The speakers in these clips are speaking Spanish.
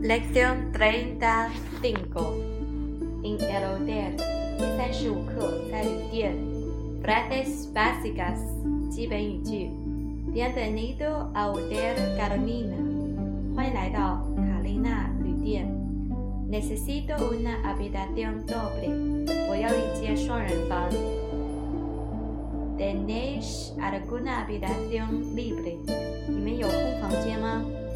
Lección treinta cinco. En el hotel. 第三十五课，在旅店。Frases básicas. 基本语句。Bienvenido al Hotel Carolina. 欢迎来到卡丽娜旅店。Necesito una habitación doble. 我要一间双人房。¿Tenéis alguna habitación libre? 你们有空房间吗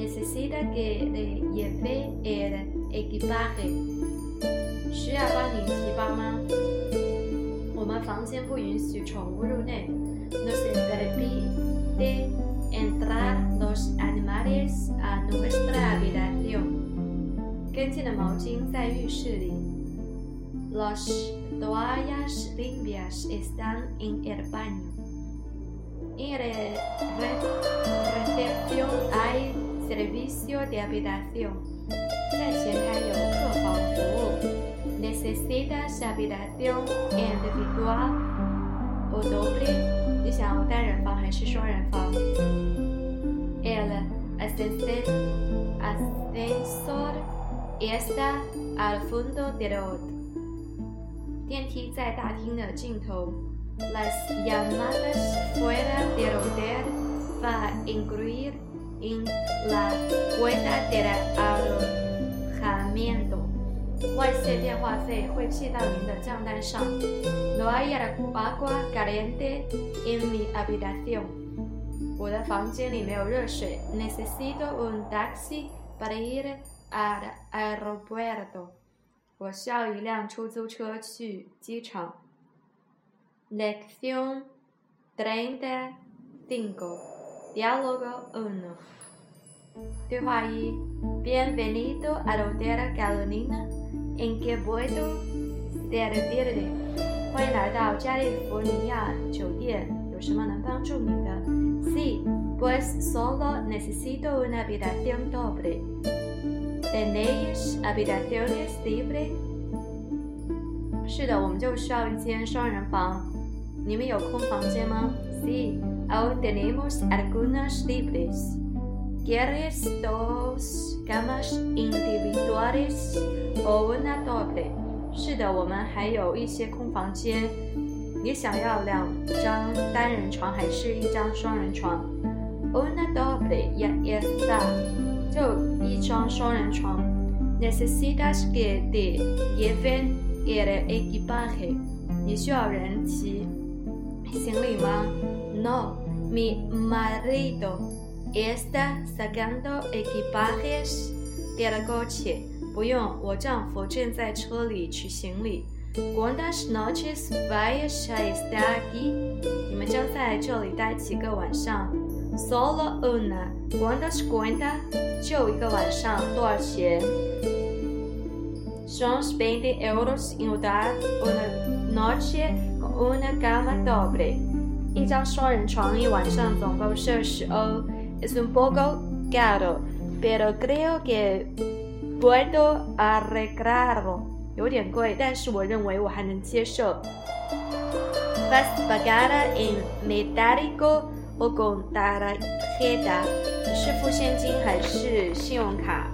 ？Necesita que le lleve el equipaje. 需要帮您提包吗？我们房间不允许宠物入内。No se permite entrar los animales a nuestra habitación. 干净的毛巾在浴室里。Las toallas limpias están en el baño. En recepción hay servicio de habitación. 在前台有客房服务。Necesitas habitación individual o doble？你想要单人房还是双人房？El ascensor está al fondo del hotel. 电梯在大厅的尽头。Las llamadas fuera del hotel va a incluir en la cuenta del alojamiento。外线电话费会记到您的账单上。No hay agua caliente en mi habitación。我的房间里没有热水。Necesito un taxi para ir al aeropuerto。我需要一辆出租车去机场。Lección treinta cinco. Diálogo uno. 对话一：Bienvenido al Hotel Carolina. ¿En qué puedo servirle? 欢迎来到加利福尼亚酒店，有什么能帮助你的？Sí, pues solo necesito una habitación doble. ¿Tenéis habitaciones libres? 是的，我们就需要一间双人房。你们有空房间吗？Sí, aún tenemos algunas libres. ¿Quieres dos camas individuales o una doble? 是的，我们还有一些空房间。你想要两张单人床还是一张双人床？Una doble ya está. 就一张双人床。Necesitas que te lleven el equipaje。你需要人提行李吗？No, mi marido está sacando equipajes del coche。不用，我丈夫正在车里取行李。¿Cuántas noches vais a estar aquí？你们将在这里待几个晚上？Solo una。¿Cuántas cuenta？就一个晚上，多少钱？Son veinte euros en total una noche con una cama doble。 一张双人床一晚上总共是二十欧。Es un poco caro, pero creo que puedo arreglarlo。有点贵，但是我认为我还能接受。Vas pagada en metálico o con tarjeta？是付现金还是信用卡？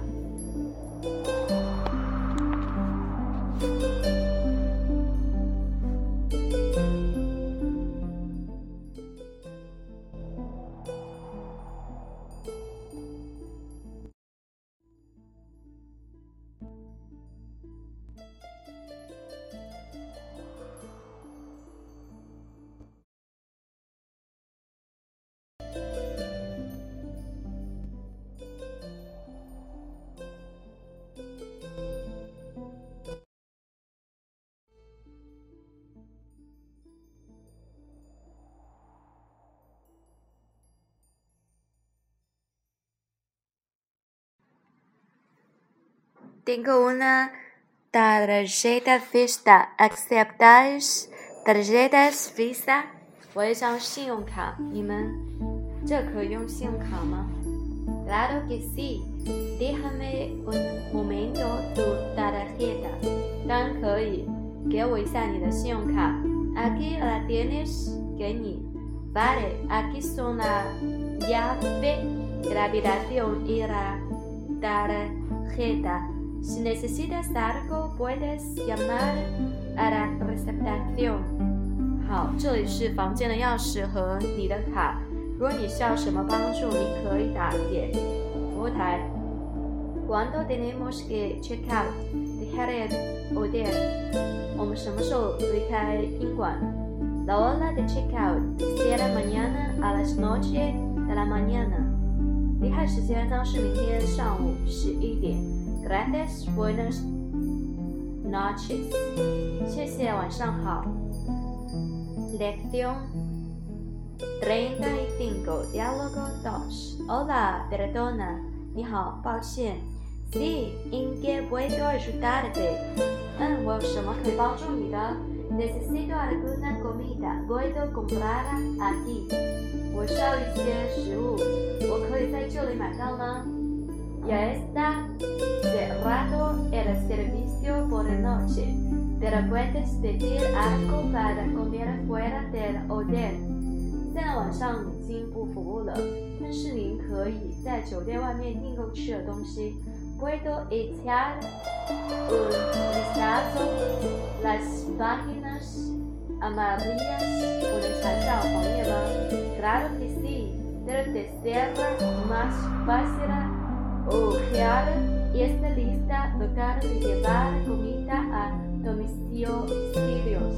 tengo una tarjeta Visa. ¿Aceptáis tarjetas Visa? 我有张信用卡，你们这可以用信用卡吗？Claro que sí. Déjame un momento tu tarjeta. 当然可以，给我一下你的信用卡。Aquí la tienes. 给你。Vale, aquí son la llave, la habitación y la tarjeta. Si necesitas algo, puedes llamar a la recepción. 好，这里是房间的钥匙和你的卡。如果你需要什么帮助，你可以打给服务台。Cuando tenemos que check out? Dejar el hotel. 我们什么时候离开宾馆？La hora de check out será mañana a las nueve de la mañana. 离开时间将是明天上午十一点。Gracias, buenas noches. 谢谢，晚上好。Lección treinta y cinco, diálogo dos. Hola, perdona. 你好，抱歉。Sí, ¿en qué puedo ayudarte? 嗯，我有什么可以帮助你的？Necesito alguna comida. Puedo comprarla aquí. 我需要一些食物，我可以在这里买到吗？Ya está cerrado el servicio por la noche, pero puedes pedir algo para comer fuera del hotel. 现在晚上已经不服务了，但是您可以在酒店外面订购吃的东西。Puedo echar un vistazo las páginas amarillas con el chachao Claro que sí, pero te será más fácil ojear esta lista local de llevar comida a domicilios.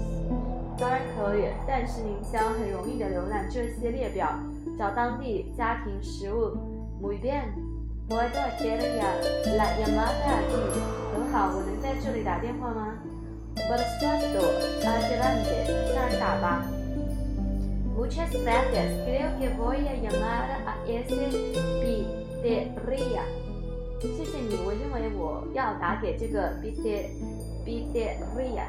当然可以，但是您将很容易的浏览这些列表，找当地家庭食物。Muy bien. Puedo hacer la llamada aquí. 很好，我能在这里打电话吗？Por supuesto, adelante，当然打吧。Muchas gracias. Creo que voy a llamar a ese pizzería. 谢谢你，我认为我要打给这个 pizzería.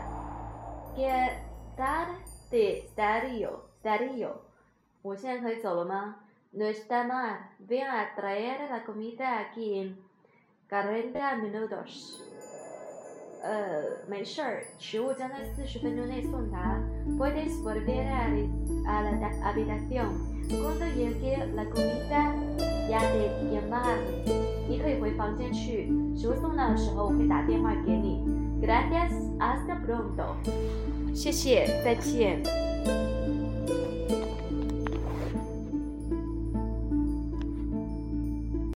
¿Qué tarde estaría? estaría? 我现在可以走了吗？no está mal. Ven a traer la comida aquí en 40 minutos. 呃，没事儿，食物将在四十分钟内送达。Puedes volver a, a la habitación. Cuando llegue la comida, ya de llamar. 你可以回房间去，食物送到的时候我会打电话给你。Gracias, hasta pronto. 谢谢，再见。